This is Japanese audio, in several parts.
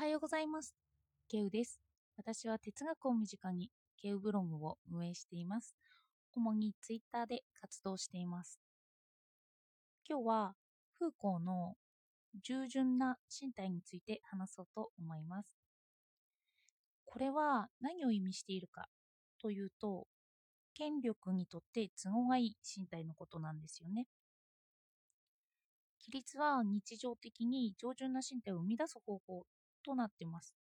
はようございます。ケウです。私は哲学を身近にケウブログを運営しています。主にツイッターで活動しています。今日はフーコーの従順な身体について話そうと思います。これは何を意味しているかというと、権力にとって都合がいい身体のことなんですよね。規律は日常的に上順な身体を生み出す方法となっています。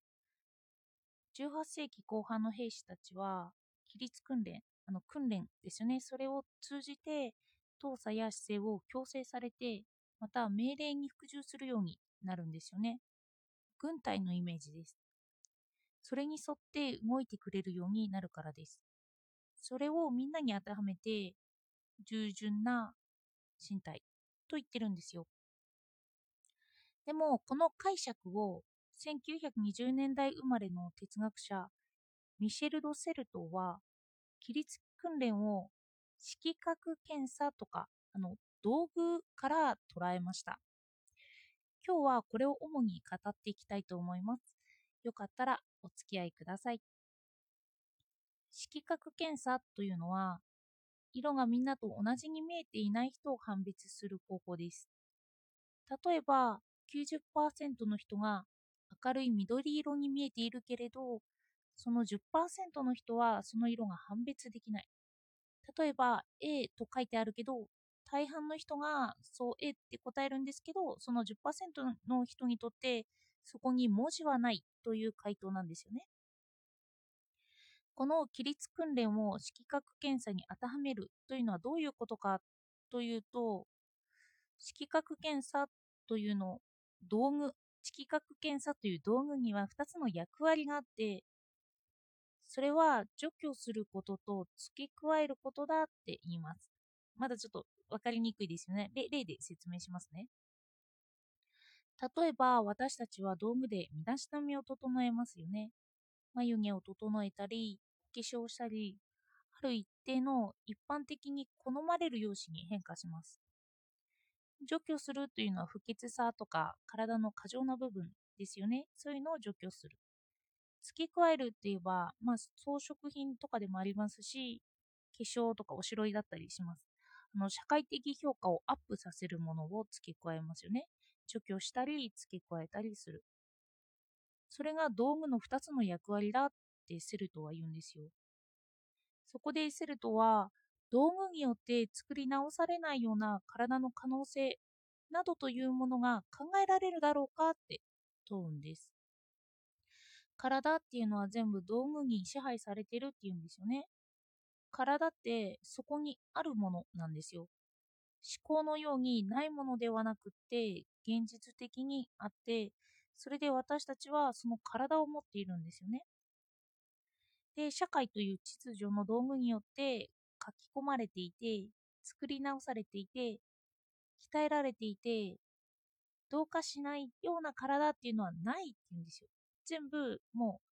18世紀後半の兵士たちは、規律訓練、あの訓練ですよね、それを通じて、動作や姿勢を強制されて、また命令に服従するようになるんですよね。軍隊のイメージです。それに沿って動いてくれるようになるからです。それをみんなに当てはめて、従順な身体と言ってるんですよ。でも、この解釈を1920年代生まれの哲学者ミシェル・ド・セルトは規律訓練を色覚検査とかあの道具から捉えました。今日はこれを主に語っていきたいと思います。よかったらお付き合いください。色覚検査というのは色がみんなと同じに見えていない人を判別する方法です。例えば90%の人が明るい緑色に見えているけれど、その10%の人はその色が判別できない。例えば A と書いてあるけど、大半の人がそう A って答えるんですけど、その10%の人にとってそこに文字はないという回答なんですよね。この規律訓練を色覚検査に当てはめるというのはどういうことかというと、色覚検査というの道具色覚検査という道具には2つの役割があってそれは除去することと付け加えることだって言います。まだちょっと分かりにくいですよね。例で説明しますね。例えば私たちは道具で身だしなみを整えますよね。眉毛を整えたり化粧したりある一定の一般的に好まれる容姿に変化します。除去するというのは不潔さとか体の過剰な部分ですよね。そういうのを除去する。付け加えるって言えば、まあ、装飾品とかでもありますし、化粧とかおしろいだったりします。あの社会的評価をアップさせるものを付け加えますよね。除去したり付け加えたりする。それが道具の2つの役割だってセルトは言うんですよ。そこでセルトは、道具によって作り直されないような体の可能性などというものが考えられるだろうかって問うんです。体っていうのは全部道具に支配されてるっていうんですよね。体ってそこにあるものなんですよ。思考のようにないものではなくって現実的にあってそれで私たちはその体を持っているんですよね。で社会という秩序の道具によって書き込まれていて作り直されていて鍛えられていて同化しないような体っていうのはないっていうんですよ。全部もう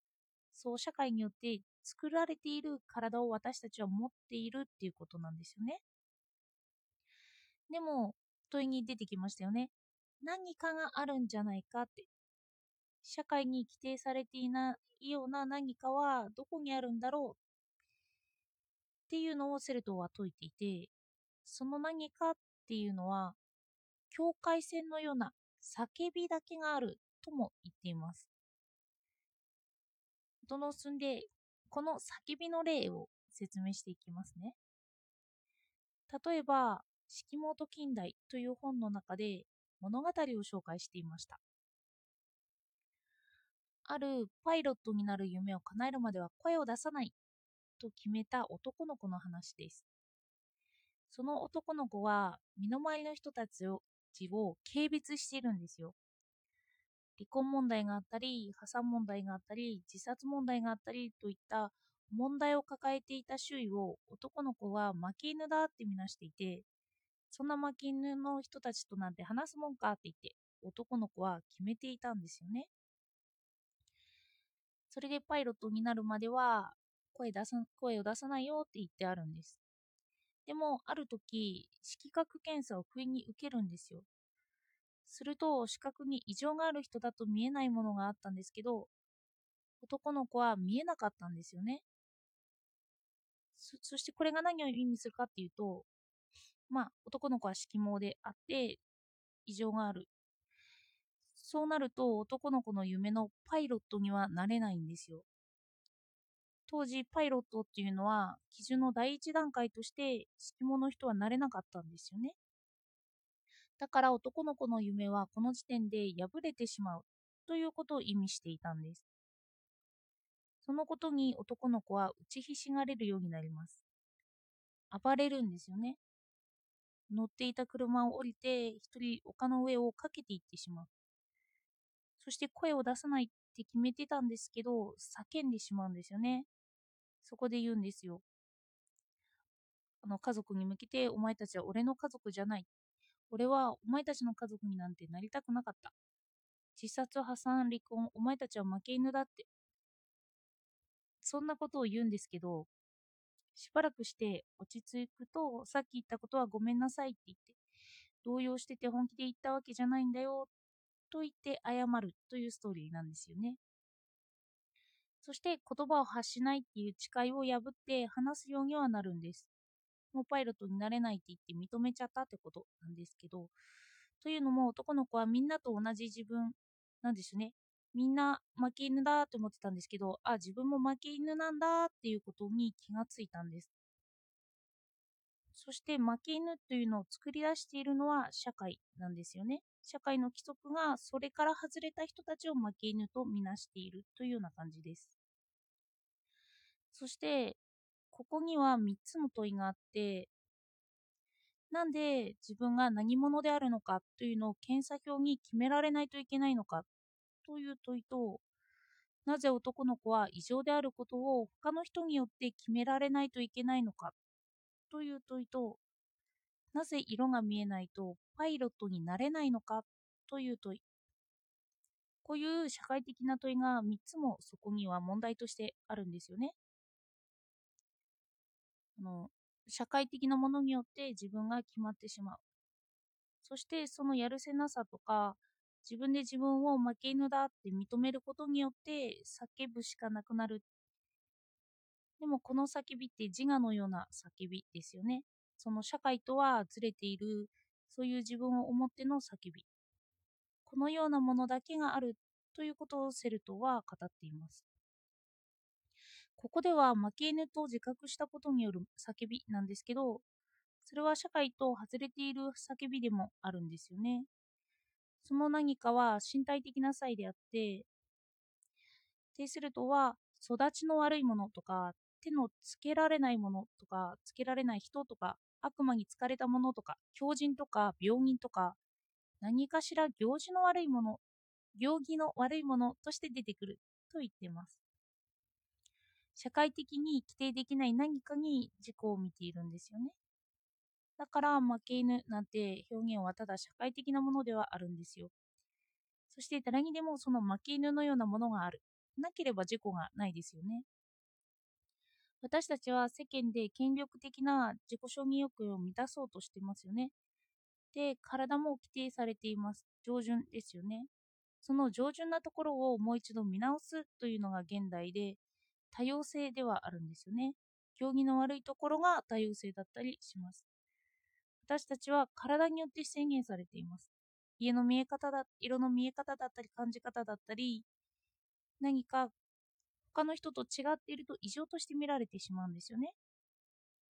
そう社会によって作られている体を私たちは持っているっていうことなんですよね。でも問いに出てきましたよね。何かがあるんじゃないかって。社会に規定されていないような何かはどこにあるんだろうっていうのをセルトは説いていて、その何かっていうのは、境界線のような叫びだけがあるとも言っています。どの進んで、この叫びの例を説明していきますね。例えば、式本近代という本の中で物語を紹介していました。あるパイロットになる夢を叶えるまでは声を出さないと決めた男の子の話です。その男の子は身の回りの人たちをを軽蔑しているんですよ。離婚問題があったり、破産問題があったり、自殺問題があったりといった問題を抱えていた周囲を男の子は負け犬だってみなしていて、そんな負け犬の人たちとなんて話すもんかって言って男の子は決めていたんですよね。それでパイロットになるまでは声出さ声を出さないよって言ってあるんです。でも、ある時、色覚検査を不意に受けるんですよ。すると視覚に異常がある人だと見えないものがあったんですけど男の子は見えなかったんですよねそそしてこれが何を意味するかっていうとまあ男の子は色盲であって異常があるそうなると男の子の夢のパイロットにはなれないんですよ当時パイロットっていうのは基準の第一段階として色盲の人はなれなかったんですよねだから男の子の夢はこの時点で破れてしまうということを意味していたんです。そのことに男の子は打ちひしがれるようになります。暴れるんですよね。乗っていた車を降りて一人丘の上をかけていってしまう。そして声を出さないって決めてたんですけど、叫んでしまうんですよね。そこで言うんですよ。あの家族に向けて、お前たちは俺の家族じゃない。俺はお前たちの家族になんてなりたくなかった。自殺、破産、離婚、お前たちは負け犬だって。そんなことを言うんですけど、しばらくして落ち着くと、さっき言ったことはごめんなさいって言って、動揺してて本気で言ったわけじゃないんだよ、と言って謝るというストーリーなんですよね。そして言葉を発しないっていう誓いを破って話すようにはなるんです。もうパイロットになれないって言って認めちゃったってことなんですけど、というのも男の子はみんなと同じ自分なんですよね。みんな負け犬だって思ってたんですけど、あ、自分も負け犬なんだっていうことに気がついたんです。そして負け犬というのを作り出しているのは社会なんですよね。社会の規則がそれから外れた人たちを負け犬とみなしているというような感じです。そしてここには3つの問いがあって、なんで自分が何者であるのかというのを検査表に決められないといけないのかという問いと、なぜ男の子は異常であることを他の人によって決められないといけないのかという問いと、なぜ色が見えないとパイロットになれないのかという問い。こういう社会的な問いが3つもそこには問題としてあるんですよね。あの社会的なものによって自分が決まってしまう。そしてそのやるせなさとか自分で自分を負け犬だって認めることによって叫ぶしかなくなる。でもこの叫びって自我のような叫びですよね。その社会とはずれている、そういう自分を思っての叫び。このようなものだけがあるということをセルトは語っています。ここでは負け犬と自覚したことによる叫びなんですけど、それは社会と外れている叫びでもあるんですよね。その何かは身体的な際であって、テイスルトは育ちの悪いものとか、手のつけられないものとか、つけられない人とか、悪魔に疲れたものとか、狂人とか、病人とか、何かしら行事の悪いもの、行儀の悪いものとして出てくると言っています。社会的に規定できない何かに自己を見ているんですよね。だから負け犬なんて表現はただ社会的なものではあるんですよ。そして誰にでもその負け犬のようなものがある。なければ自己がないですよね。私たちは世間で権力的な自己承認欲を満たそうとしてますよね。で、体も規定されています。上順ですよね。その上順なところをもう一度見直すというのが現代で、多様性ではあるんですよね。競技の悪いところが多様性だったりします。私たちは体によって制限されています。家の見え方だ、色の見え方だったり感じ方だったり、何か他の人と違っていると異常として見られてしまうんですよね。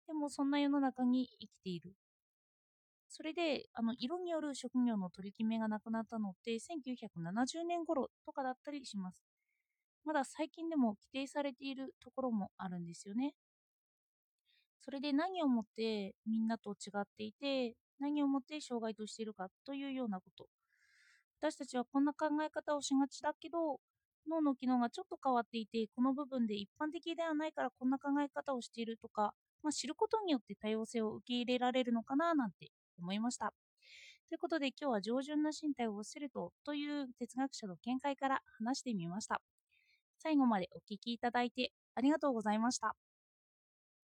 でもそんな世の中に生きている。それで、あの、色による職業の取り決めがなくなったのって1970年頃とかだったりします。まだ最近でも規定されているところもあるんですよね。それで何をもってみんなと違っていて、何をもって障害としているかというようなこと。私たちはこんな考え方をしがちだけど、脳の機能がちょっと変わっていて、この部分で一般的ではないからこんな考え方をしているとか、まあ、知ることによって多様性を受け入れられるのかななんて思いました。ということで今日は上旬な身体を忘れるとという哲学者の見解から話してみました。最後までお聴きいただいてありがとうございました。